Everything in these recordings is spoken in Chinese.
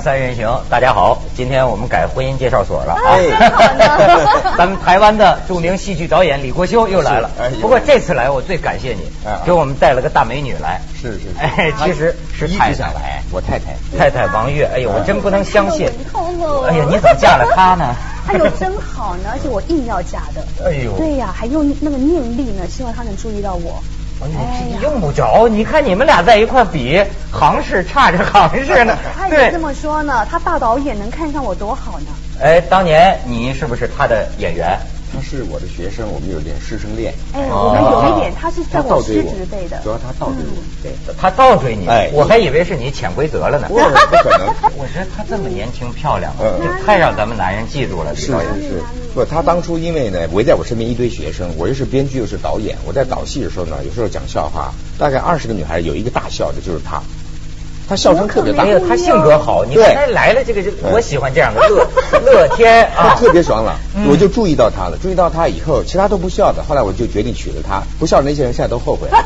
三人行，大家好，今天我们改婚姻介绍所了啊。哎 咱们台湾的著名戏剧导演李国修又来了哎。不过这次来我最感谢你啊，给我们带了个大美女来。是是是哎，其实是一太太直想来，我太太。太太王月。哎呦，我真不能相信。哎呀，你怎么嫁了他呢？哎呦，真好呢，而且我硬要嫁的。哎呦对呀，还用那个念力呢，希望他能注意到我。哎用不着，你看你们俩在一块比，行市差着行市呢。对他也这，么说呢，他大导演能看上我多好呢。哎，当年你是不是他的演员？他是我的学生，我们有点师生恋。哎，哦我们有一点，他是在我师倒追我侄辈的。主要他倒追我。对，他倒追你，哎我还以为是你潜规则了呢。不不可能。我觉得她这么年轻漂亮，嗯这太让咱们男人记住了。是是是，不，他当初因为呢围在我身边一堆学生，我又是编剧又是导演，我在导戏的时候呢，有时候讲笑话，大概二十个女孩有一个大笑的，就是他，他笑声特别大没有，他性格好，你他来了，这个就嗯我喜欢这样的乐 乐天他啊，特别爽朗嗯，我就注意到他了。注意到他以后，其他都不笑的，后来我就决定娶了他。不笑的那些人现在都后悔了。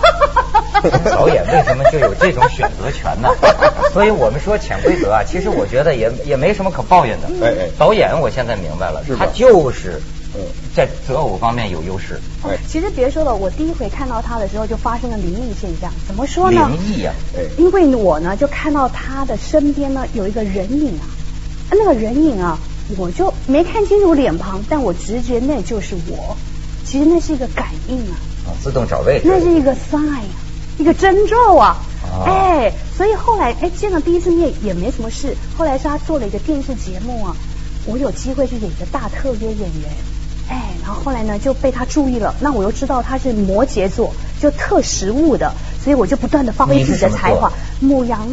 导演为什么就有这种选择权呢？所以我们说潜规则啊，其实我觉得也也没什么可抱怨的。哎哎导演我现在明白了他就是嗯在择偶方面有优势。其实别说了，我第一回看到他的时候就发生了灵异现象。怎么说呢？灵异呀，哎因为我呢就看到他的身边呢有一个人影啊，啊那个人影啊，我就没看清楚脸庞，但我直觉那就是我。其实那是一个感应啊，啊自动找位置。那是一个 sign 啊，一个征兆啊。哦哎，所以后来哎见了第一次面也没什么事，后来是他做了一个电视节目啊，我有机会去演一个大特约演员。哎，然后后来呢就被他注意了，那我又知道他是摩羯座，就特实物的，所以我就不断的发挥自己的才华。母羊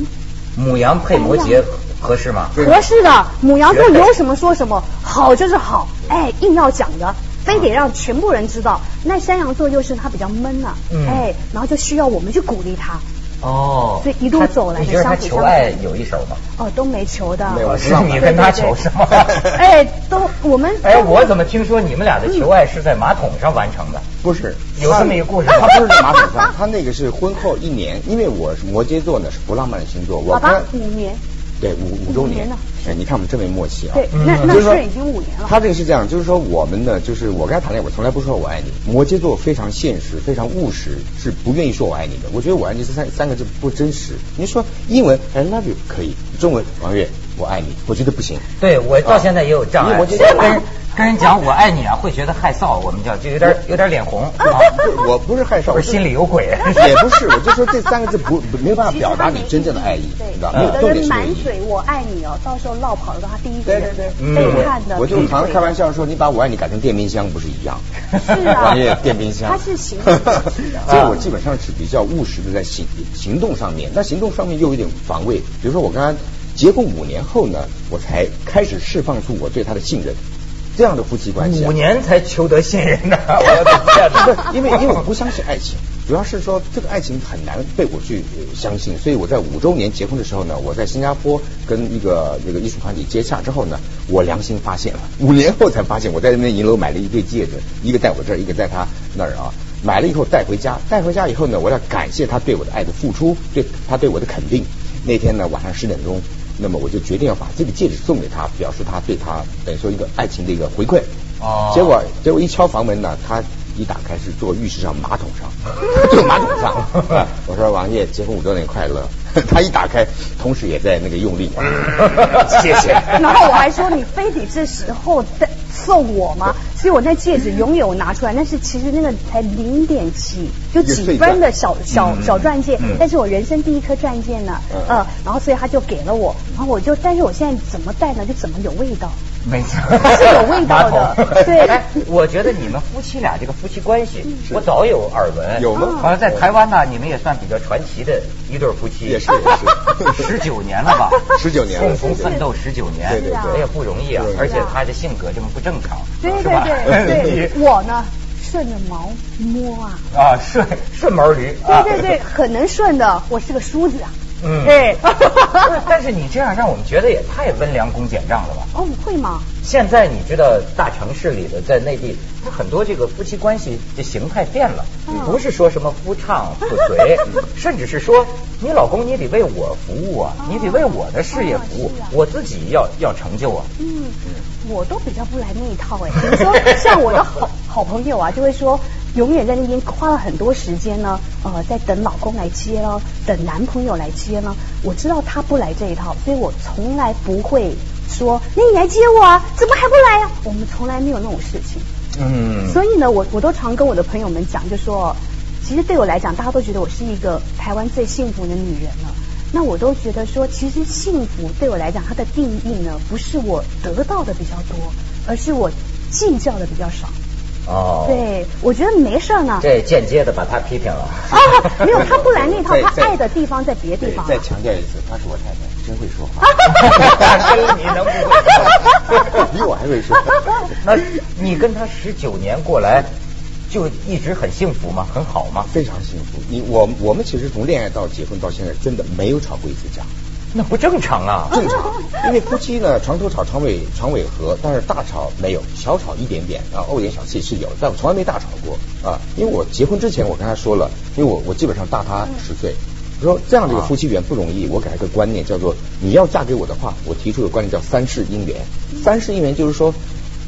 母羊配摩羯合适吗？合适的，母羊座有什么说什么，好就是好，哎，硬要讲的，非得让全部人知道。那山羊座又是他比较闷呐、嗯哎，然后就需要我们去鼓励他，哦，所以一路走来的你觉得他相辅相求爱有一手吗？哦，都没求的，没有是你跟他求是吗？哎，都我们哎，我怎么听说你们俩的求爱是在马桶上完成的？不是，有这么一个故事他不是在马桶上，他那个是婚后一年，因为我是摩羯座呢是不浪漫的星座，我爸爸跟五年，对五五周年五年了，哎，你看我们真没默契啊。对，嗯那那就是已经五年了。他这个是这样，就是说我们呢，就是我跟他谈恋爱，我从来不说我爱你。摩羯座非常现实，非常务实，是不愿意说我爱你的。我觉得我爱你这三三个字不真实。你说英文 I love you 可以，中文王月我爱你，我觉得不行。对我到现在也有障碍，我觉得跟人跟人讲我爱你啊，会觉得害臊，我们叫就有点有点脸红啊，不我不是害臊，我是心里有鬼。也不是，我就说这三个字不不没办法表达你真正的爱意，对你知道，嗯没有的人。满嘴我爱你哦，到时候落跑的时候，他第一个对对对，嗯被看的，我就常常开玩笑。说，你把我爱你改成电冰箱不是一样？是啊 王爷电冰箱，它是行动 所以我基本上是比较务实的在行行动上面，那行动上面又有点防卫。比如说我跟他结婚五年后呢，我才开始释放出我对他的信任，这样的夫妻关系啊、五年才求得信任呢，我的天不哪！是因为因为我不相信爱情，主要是说这个爱情很难被我去呃相信，所以我在五周年结婚的时候呢，我在新加坡跟一个那个艺术团体接洽之后呢，我良心发现了，五年后才发现我在那边银楼买了一对戒指，一个在我这儿，一个在他那儿啊。买了以后带回家，带回家以后呢，我要感谢他对我的爱的付出，对他对我的肯定。那天呢晚上十点钟，那么我就决定要把这个戒指送给他，表示他对他等于说一个爱情的一个回馈。哦结果结果一敲房门呢，他一打开是坐浴室上马桶上，坐马桶上。我说王爷结婚五周年快乐。他一打开，同时也在那个用力。谢谢。然后我还说你非得这时候再送我吗？所以我那戒指永远我拿出来，但是其实那个才零点几，就几分的小小嗯小钻戒嗯，但是我人生第一颗钻戒呢，嗯呃，然后所以他就给了我，然后我就，但是我现在怎么戴呢，就怎么有味道。没错，是有味道的对哎，我觉得你们夫妻俩这个夫妻关系，我早有耳闻。有吗好像，在台湾呢，你们也算比较传奇的一对夫妻。也是也是 十九年了吧？十九年共同奋斗十九年，对对对哎呀不容易啊！而且他的性格这么不正常，对对？对对，我呢顺着毛摸啊，啊，顺顺毛驴啊，对对对，很能顺的，我是个梳子啊。嗯，对 但是你这样让我们觉得也太温良恭俭让了吧？哦，会吗？现在你知道大城市里的在内地，它很多这个夫妻关系的形态变了，不是说什么夫唱妇随，甚至是说你老公你得为我服务啊，你得为我的事业服务，我自己要要成就啊。嗯，我都比较不来那一套哎。比如说像我的好好朋友啊，就会说。永远在那边花了很多时间呢，呃，在等老公来接了，等男朋友来接呢。我知道他不来这一套，所以我从来不会说，那你来接我啊？怎么还不来呀？我们从来没有那种事情。嗯。所以呢，我我都常跟我的朋友们讲，就说，其实对我来讲，大家都觉得我是一个台湾最幸福的女人了。那我都觉得说，其实幸福对我来讲，它的定义呢，不是我得到的比较多，而是我计较的比较少。哦，对，我觉得没事呢。这间接的把他批评了。啊，没有，他不来那套，他爱的地方在别的地方。再强调一次，她是我太太，真会说话。你能不会？比我还会说。那你跟他十九年过来，就一直很幸福吗？很好吗？非常幸福。你我我们其实从恋爱到结婚到现在，真的没有吵过一次架。那不正常啊！正常，因为夫妻呢，床头吵，床尾床尾和，但是大吵没有，小吵一点点，然后怄点小气是有，但我从来没大吵过啊。因为我结婚之前，我跟他说了，因为我我基本上大他十岁，我说这样的一个夫妻缘不容易，我给他一个观念，叫做你要嫁给我的话，我提出的观念叫三世姻缘。三世姻缘就是说，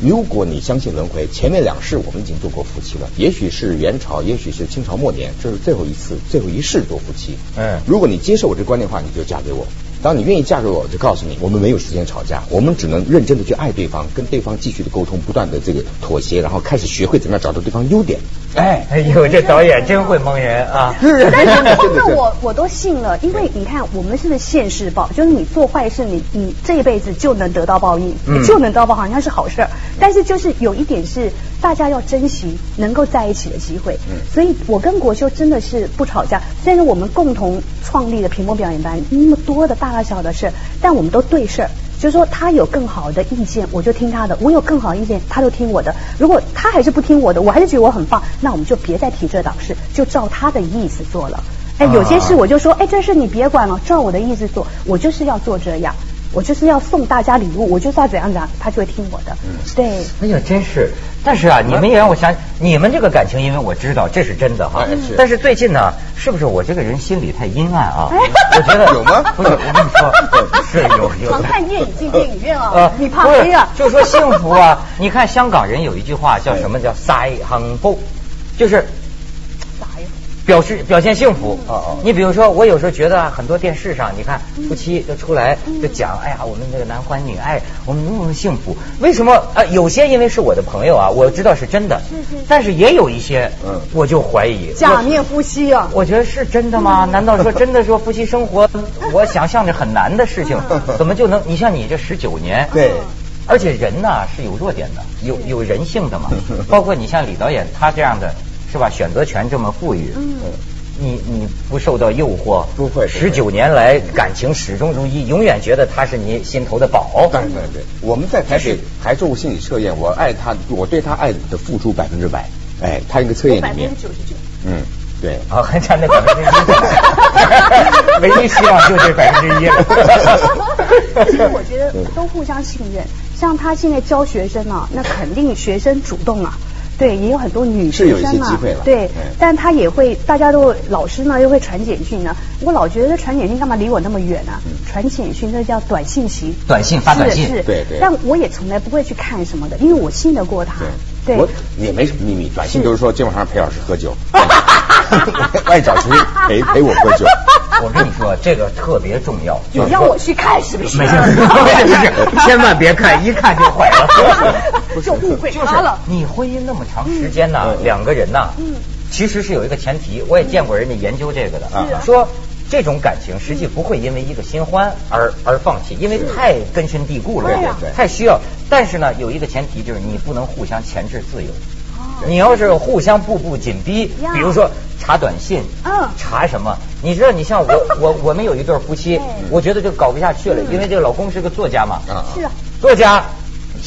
如果你相信轮回，前面两世我们已经做过夫妻了，也许是元朝，也许是清朝末年，这是最后一次，最后一世做夫妻。嗯，如果你接受我这观念的话，你就嫁给我。当你愿意嫁给我，我就告诉你，我们没有时间吵架，我们只能认真的去爱对方，跟对方继续的沟通，不断的这个妥协，然后开始学会怎么样找到对方优点。哎，哎呦，这导演真会蒙人啊！但是那 我我都信了，因为你看，我们是现世报，就是你做坏事，你你这一辈子就能得到报应，就能得到报，好像是好事儿。但是就是有一点是，大家要珍惜能够在一起的机会。所以我跟国修真的是不吵架，虽然我们共同创立的屏幕表演班那么多的大。大小小的事，但我们都对事儿，就是说他有更好的意见，我就听他的；我有更好的意见，他就听我的。如果他还是不听我的，我还是觉得我很棒，那我们就别再提这档事，就照他的意思做了。哎，有些事我就说，哎，这事你别管了，照我的意思做，我就是要做这样。我就是要送大家礼物，我就是要怎样怎样，他就会听我的。嗯，对。哎呀，真是！但是啊，你们也让我想，你们这个感情，因为我知道这是真的哈。嗯。但是最近呢，是不是我这个人心里太阴暗啊？我觉得 有吗？不是，我跟你说，是有有。常看电影进电影院啊？你怕黑啊？就说幸福啊！你看香港人有一句话叫什么叫“塞亨布”，就是。表示表现幸福。哦哦，你比如说，我有时候觉得很多电视上，你看夫妻就出来就讲，哎呀，我们这个男欢女爱，我们多么幸福。为什么？啊，有些因为是我的朋友啊，我知道是真的。是是。但是也有一些，嗯，我就怀疑。假面夫妻啊！我觉得是真的吗？难道说真的说夫妻生活，我想象着很难的事情，怎么就能？你像你这十九年，对，而且人呢是有弱点的，有有人性的嘛。包括你像李导演他这样的。是吧？选择权这么富裕，嗯，你你不受到诱惑，不会。十九年来感情始终如一，永远觉得他是你心头的宝。对对对，我们在台北还做过心理测验，我爱他，我对他爱的付出百分之百。哎，他一个测验里面，九十九。嗯，对。啊，还差那百分之一，唯一希望就这百分之一了。其实我觉得都互相信任，像他现在教学生啊，那肯定学生主动啊。对，也有很多女学生嘛，对，但他也会，大家都老师呢又会传简讯呢。我老觉得传简讯干嘛离我那么远呢？传简讯那叫短信息，短信发短信，是，对对。但我也从来不会去看什么的，因为我信得过他。对，我也没什么秘密，短信就是说今晚上陪老师喝酒，爱找谁陪陪我喝酒。我跟你说，这个特别重要。你让我去看是不是？没事没事，千万别看，一看就坏了。就误会他了。你婚姻那么长时间呢，两个人呢，其实是有一个前提。我也见过人家研究这个的，啊说这种感情实际不会因为一个新欢而而放弃，因为太根深蒂固了，对对对太需要。但是呢，有一个前提就是你不能互相钳制自由。你要是互相步步紧逼，比如说查短信，嗯，查什么？你知道，你像我，我我们有一对夫妻，我觉得就搞不下去了，因为这个老公是个作家嘛，是啊，作家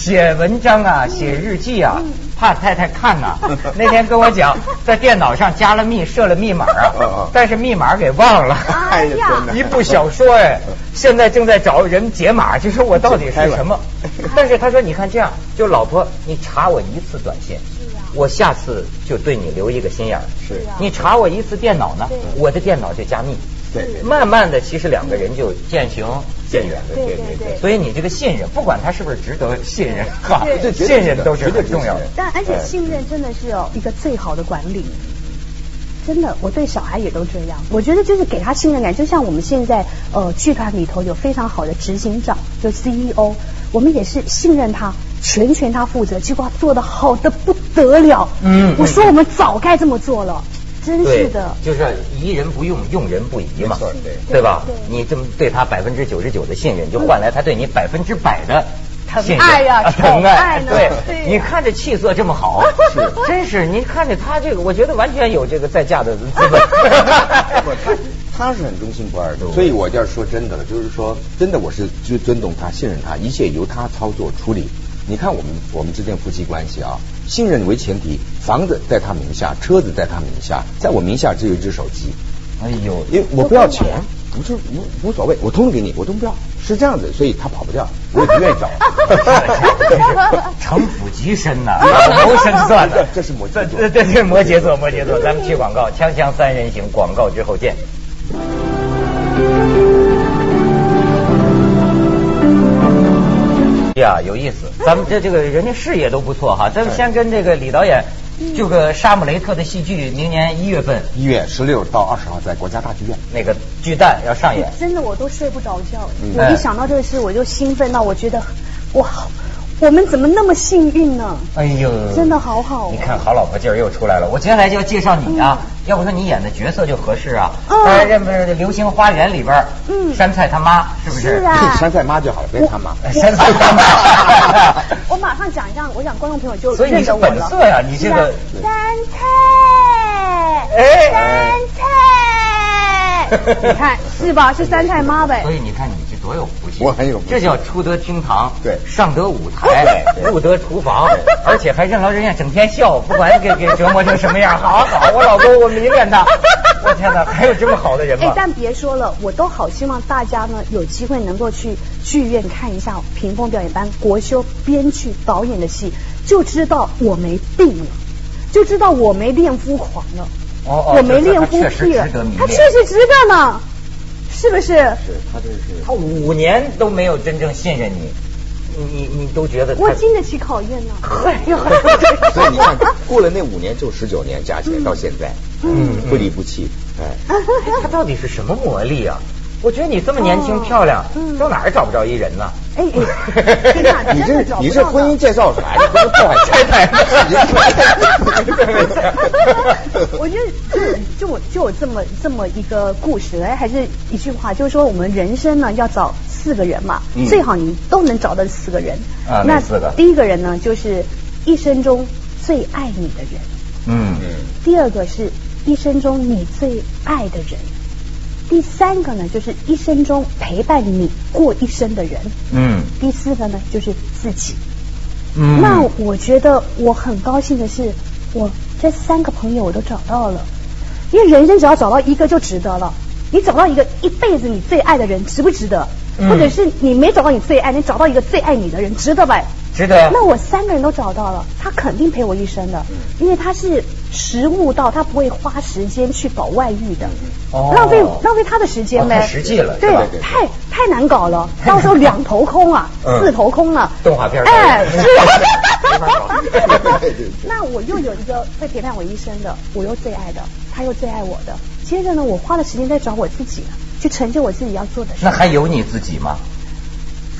写文章啊，写日记啊，怕太太看呐。那天跟我讲，在电脑上加了密，设了密码啊，但是密码给忘了。哎呀，一部小说哎，现在正在找人解码，就说我到底是什么？但是他说，你看这样，就老婆，你查我一次短信。我下次就对你留一个心眼儿。是，你查我一次电脑呢，我的电脑就加密。对，慢慢的，其实两个人就渐行渐远。对对对。所以你这个信任，不管他是不是值得信任，哈，信任都是很重要的。但而且信任真的是有一个最好的管理。真的，我对小孩也都这样。我觉得就是给他信任感，就像我们现在呃剧团里头有非常好的执行长，就 CEO，我们也是信任他。全权他负责，结果他做的好的不得了。嗯，我说我们早该这么做了，真是的。就是疑人不用，用人不疑嘛，对对吧？你这么对他百分之九十九的信任，就换来他对你百分之百的疼爱呀，疼爱。对，你看这气色这么好，是，真是。你看着他这个，我觉得完全有这个再嫁的资本。他他是很忠心不二的，所以我要说真的了，就是说真的，我是就尊重他，信任他，一切由他操作处理。你看我们我们之间夫妻关系啊，信任为前提，房子在他名下，车子在他名下，在我名下只有一只手机。哎呦，因为我不要钱，不是无无所谓，我通通给你，我都不要，是这样子，所以他跑不掉，我也不愿意找。城府极深呐，谋深算的，这是摩羯座，这是摩羯座，摩羯座。咱们去广告，锵锵三人行，广告之后见。呀，有意思，咱们这这个人家事业都不错哈。咱们先跟这个李导演，就个《沙姆雷特》的戏剧，明年一月份，一月十六到二十号在国家大剧院那个巨蛋要上演。真的，我都睡不着觉。我一想到这个事，我就兴奋到我觉得，哇。我们怎么那么幸运呢？哎呦，真的好好。你看好老婆劲儿又出来了。我接下来就要介绍你啊，要不说你演的角色就合适啊。嗯。这不是《流星花园》里边，嗯，山菜他妈是不是？是啊。山菜妈就好了，别他妈。山菜他妈。我马上讲一下，我想观众朋友就所以你是本色呀，你这个。山菜。哎。山菜。你看是吧？是山菜妈呗。所以你看你。多有福气，我很有，这叫出得厅堂，对，上得舞台，入得厨房，而且还任劳任怨，整天笑，不管给给折磨成什么样，好好，我老公我迷恋他，我天哪，还有这么好的人吗？哎，但别说了，我都好希望大家呢有机会能够去剧院看一下屏风表演班国修编剧导演的戏，就知道我没病了，就知道我没恋夫狂了，哦哦，我没恋夫癖了，他确实值得呢。是不是？是他这是他五年都没有真正信任你，你你都觉得我经得起考验呢。所以你看，过了那五年就十九年加起来到现在，嗯，不离不弃，哎，他到底是什么魔力啊？我觉得你这么年轻漂亮，到哪儿找不着一人呢？哎哎，你这你这婚姻介绍啥？你不是破坏财产？我觉得就我就有这么这么一个故事，哎，还是一句话，就是说我们人生呢要找四个人嘛，最好你都能找到四个人。啊，那四个？第一个人呢，就是一生中最爱你的人。嗯嗯。第二个是一生中你最爱的人。第三个呢，就是一生中陪伴你过一生的人。嗯。第四个呢，就是自己。嗯。那我觉得我很高兴的是，我这三个朋友我都找到了。因为人生只要找到一个就值得了。你找到一个一辈子你最爱的人，值不值得？或者是你没找到你最爱，你找到一个最爱你的人，值得吧？值得。那我三个人都找到了，他肯定陪我一生的，因为他是实物到，他不会花时间去搞外遇的，浪费浪费他的时间呗。太实际了，对，太太难搞了，到时候两头空啊，四头空了。动画片。哎，是。那我又有一个会陪伴我一生的，我又最爱的，他又最爱我的。接着呢，我花了时间在找我自己，去成就我自己要做的事。那还有你自己吗？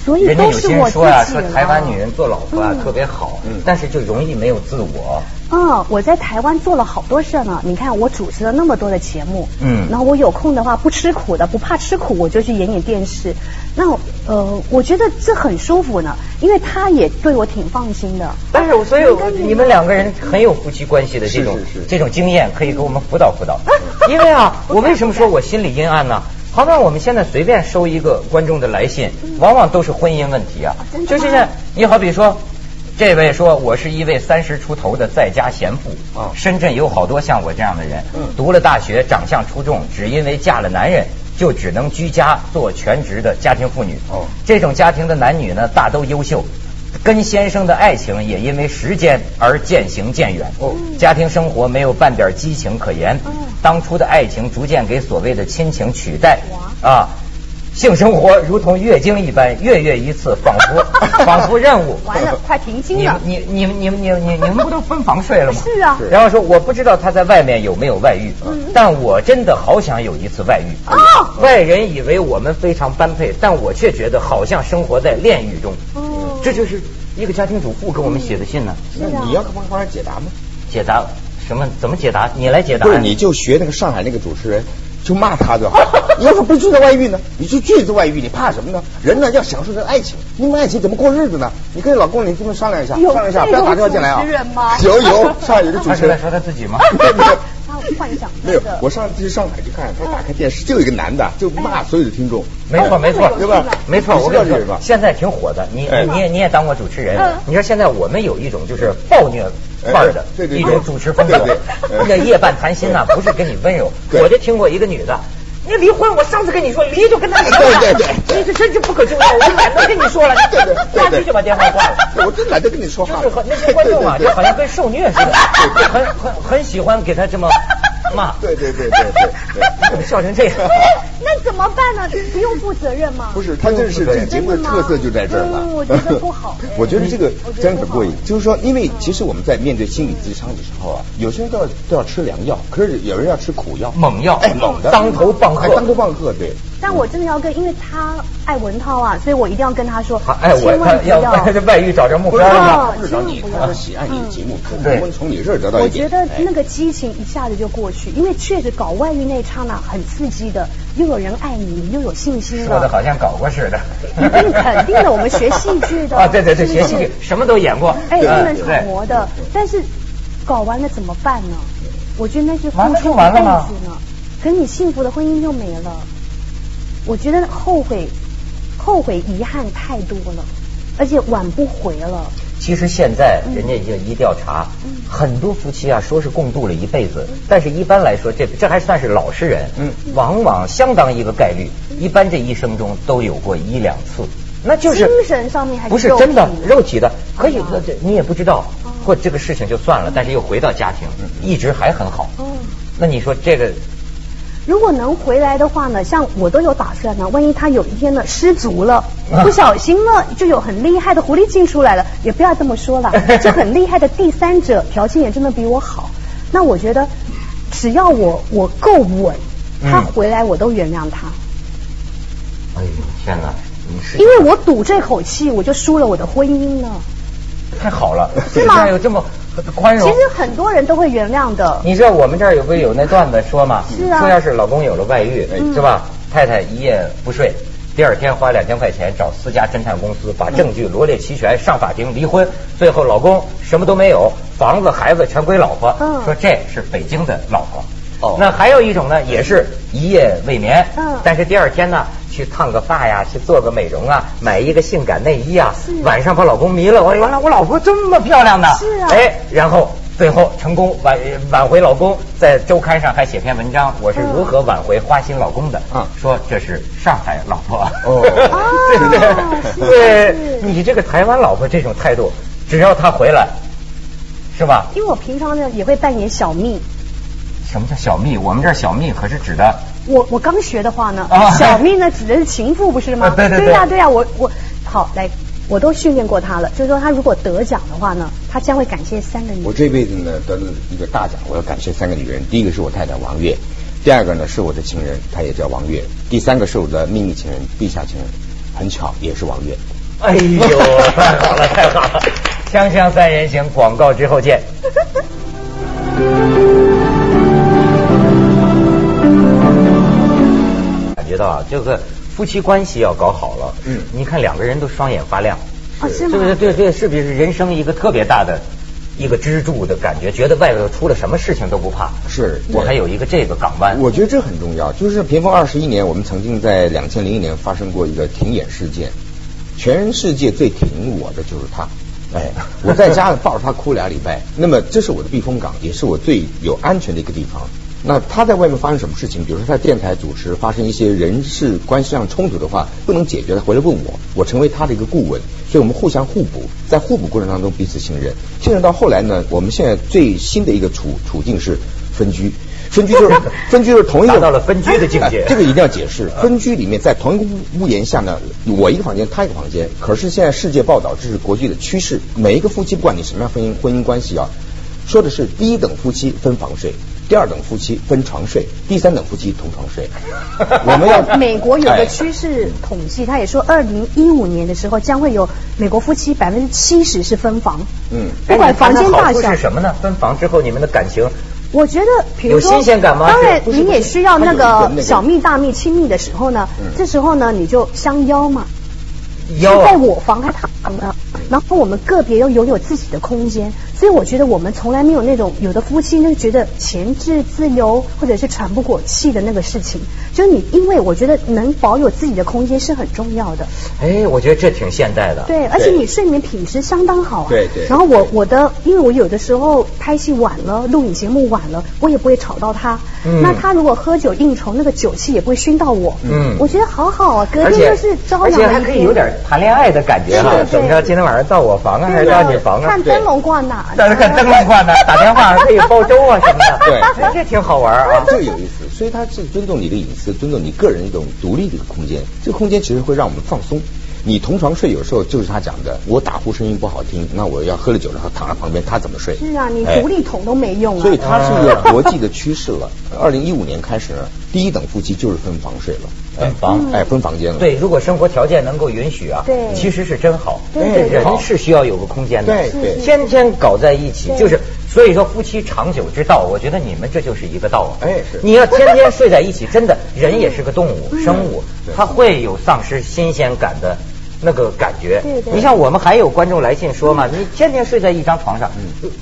所以都是我自己呀，说台湾女人做老婆啊特别好，但是就容易没有自我。嗯，我在台湾做了好多事呢。你看，我主持了那么多的节目，嗯，然后我有空的话不吃苦的，不怕吃苦，我就去演演电视。那呃，我觉得这很舒服呢，因为他也对我挺放心的。但是，所以你们两个人很有夫妻关系的这种这种经验，可以给我们辅导辅导。因为啊，我为什么说我心里阴暗呢？好比我们现在随便收一个观众的来信，往往都是婚姻问题啊。就是你好比说。这位说，我是一位三十出头的在家闲妇。啊，深圳有好多像我这样的人。嗯，读了大学，长相出众，只因为嫁了男人，就只能居家做全职的家庭妇女。哦，这种家庭的男女呢，大都优秀，跟先生的爱情也因为时间而渐行渐远。哦，家庭生活没有半点激情可言。嗯，当初的爱情逐渐给所谓的亲情取代。啊。性生活如同月经一般，月月一次，仿佛 仿佛任务。完了，快停经了。你你你你你你你们不都分房睡了吗？是啊。然后说，我不知道他在外面有没有外遇，但我真的好想有一次外遇。啊！外人以为我们非常般配，但我却觉得好像生活在炼狱中。哦。这就是一个家庭主妇给我们写的信呢。那你要帮帮他解答吗？解答什么？怎么解答？你来解答。不是，你就学那个上海那个主持人。就骂他就好。你要是不拒绝外遇呢？你去拒绝外遇，你怕什么呢？人呢要享受这爱情，因为爱情怎么过日子呢？你跟老公你这么商量一下，商量一下，不要打电话进来啊。有有，上海有个主持人 说他自己吗？他幻想没有。我上次去上海去看，他打开电视就有一个男的，就骂所有的听众。没错没错，对吧？没错，我跟你说，现在挺火的。你你也你也当过主持人，你说现在我们有一种就是暴虐。范儿的一种主持风格，那夜半谈心呐，不是跟你温柔。我就听过一个女的，你离婚，我上次跟你说离就跟他离了，你这真是不可救药，我懒得跟你说了，对对，下去就把电话挂了。我真懒得跟你说话。就是那些观众啊，就好像跟受虐似的，很很很喜欢给他这么。骂，对对对对对，对，笑成这样，么办呢？不用负责任吗？不是，他这是这个节目的特色就在这儿了。我觉得不好。我觉得这个真的很过瘾，就是说，因为其实我们在面对心理咨商的时候啊，有些人都要都要吃良药，可是有人要吃苦药、猛药，哎，猛的，当头棒喝，当头棒喝，对。但我真的要跟，因为他爱文涛啊，所以我一定要跟他说，爱文涛要这 外遇找着目标了吗？不是找你，他喜爱你的节目，可能从你这儿得到我觉得那个激情一下子就过去，因为确实搞外遇那刹那很刺激的，又有人爱你，你又有信心了。说的好像搞过似的。肯定的，我们学戏剧的。啊，对对对，学戏剧什么都演过，哎，不能揣摩的。但是搞完了怎么办呢？我觉得那是付出一辈子呢，可你幸福的婚姻就没了。我觉得后悔、后悔、遗憾太多了，而且挽不回了。其实现在人家已经一调查，很多夫妻啊说是共度了一辈子，但是一般来说，这这还算是老实人。嗯，往往相当一个概率，一般这一生中都有过一两次，那就是精神上面还是不是真的肉体的，可以这你也不知道，或这个事情就算了，但是又回到家庭，一直还很好。嗯，那你说这个。如果能回来的话呢，像我都有打算呢。万一他有一天呢失足了，不小心呢，就有很厉害的狐狸精出来了，也不要这么说了，就很厉害的第三者条件也真的比我好。那我觉得，只要我我够稳，他回来我都原谅他。哎呦天哪！因为我赌这口气，我就输了我的婚姻了。太好了，是吗？有这么宽容。其实很多人都会原谅的。你知道我们这儿有不有那段子说吗？是啊。说要是老公有了外遇，是吧？太太一夜不睡，第二天花两千块钱找私家侦探公司，把证据罗列齐全，上法庭离婚，最后老公什么都没有，房子孩子全归老婆。嗯。说这是北京的老婆。哦。那还有一种呢，也是一夜未眠。嗯。但是第二天呢？去烫个发呀，去做个美容啊，买一个性感内衣啊，晚上把老公迷了。我原来我老婆这么漂亮的，是啊，哎，然后最后成功挽挽回老公，在周刊上还写篇文章，我是如何挽回花心老公的嗯？说这是上海老婆，哦，对不对？对，你这个台湾老婆这种态度，只要她回来，是吧？因为我平常呢也会扮演小蜜。什么叫小蜜？我们这儿小蜜可是指的。我我刚学的话呢，小蜜呢指的是情妇不是吗？对对对。对呀对呀，我我好来，我都训练过他了。就是说，他如果得奖的话呢，他将会感谢三个女人。我这辈子呢得了一个大奖，我要感谢三个女人。第一个是我太太王月，第二个呢是我的情人，她也叫王月。第三个是我的秘密情人，地下情人，很巧也是王月。哎呦，太好了太好了！锵锵三人行，广告之后见。得啊，这个夫妻关系要搞好了，嗯，你看两个人都双眼发亮，是对对对对，是不是人生一个特别大的一个支柱的感觉？觉得外头出了什么事情都不怕，是我还有一个这个港湾。我觉得这很重要，就是屏风二十一年，我们曾经在两千零一年发生过一个停演事件，全世界最挺我的就是他，哎，我在家抱着他哭俩礼拜。那么这是我的避风港，也是我最有安全的一个地方。那他在外面发生什么事情，比如说他电台主持发生一些人事关系上冲突的话，不能解决的，回来问我，我成为他的一个顾问，所以我们互相互补，在互补过程当中彼此信任。信任到后来呢，我们现在最新的一个处处境是分居。分居就是分居就是同一个达到了分居的境界，这个一定要解释。分居里面在同一个屋檐下呢，我一个房间，他一个房间。可是现在世界报道这是国际的趋势，每一个夫妻不管你什么样婚姻婚姻关系啊，说的是第一等夫妻分房睡，第二等夫妻分床睡，第三等夫妻同床睡。我们要美国有个趋势统计，他也说二零一五年的时候将会有美国夫妻百分之七十是分房。嗯，不管房间大小是什么呢？分房之后你们的感情。我觉得，比如说，当然你也需要那个小蜜大蜜亲密的时候呢，这时候呢你就相邀嘛，邀在我房还他房呢，然后我们个别又拥有自己的空间。所以我觉得我们从来没有那种有的夫妻就觉得前置自由或者是喘不过气的那个事情。就是你，因为我觉得能保有自己的空间是很重要的。哎，我觉得这挺现代的。对，而且你睡眠品质相当好啊。对对。然后我我的，因为我有的时候拍戏晚了，录影节目晚了，我也不会吵到他。嗯。那他如果喝酒应酬，那个酒气也不会熏到我。嗯。我觉得好好啊，隔天就是朝阳。而且还可以有点谈恋爱的感觉哈。怎么着？今天晚上到我房啊，还是到你房啊？看灯笼挂哪？在那看灯笼挂哪？打电话可以煲粥啊什么的。对，这挺好玩啊。这个有意思，所以它是尊重你的隐私，尊重你个人一种独立的一个空间。这个空间其实会让我们放松。你同床睡，有时候就是他讲的，我打呼声音不好听，那我要喝了酒然后躺在旁边，他怎么睡？是啊，你独立桶都没用。所以它是一个国际的趋势了。二零一五年开始，第一等夫妻就是分房睡了。分房，哎，分房间了。对，如果生活条件能够允许啊，对，其实是真好。对，人是需要有个空间的。对对，天天搞在一起，就是所以说夫妻长久之道，我觉得你们这就是一个道。哎，是。你要天天睡在一起，真的，人也是个动物，生物，他会有丧失新鲜感的。那个感觉，你像我们还有观众来信说嘛，你天天睡在一张床上，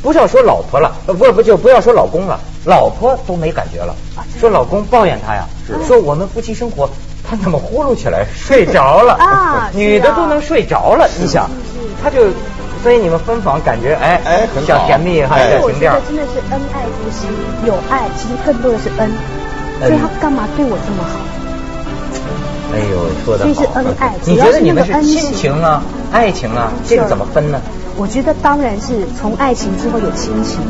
不是要说老婆了，不不就不要说老公了，老婆都没感觉了，说老公抱怨他呀，说我们夫妻生活他怎么呼噜起来睡着了？啊，女的都能睡着了，你想，他就所以你们分房感觉哎哎小甜蜜哈小情调，真的是恩爱夫妻，有爱其实更多的是恩，所以他干嘛对我这么好？哎呦，说的好。所以是恩爱，你觉得你们是亲情啊，爱情啊，这个怎么分呢？我觉得当然是从爱情之后有亲情，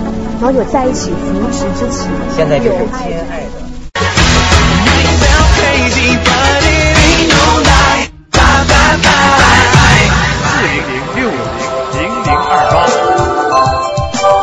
然后有在一起扶持之情，现在就是亲爱的。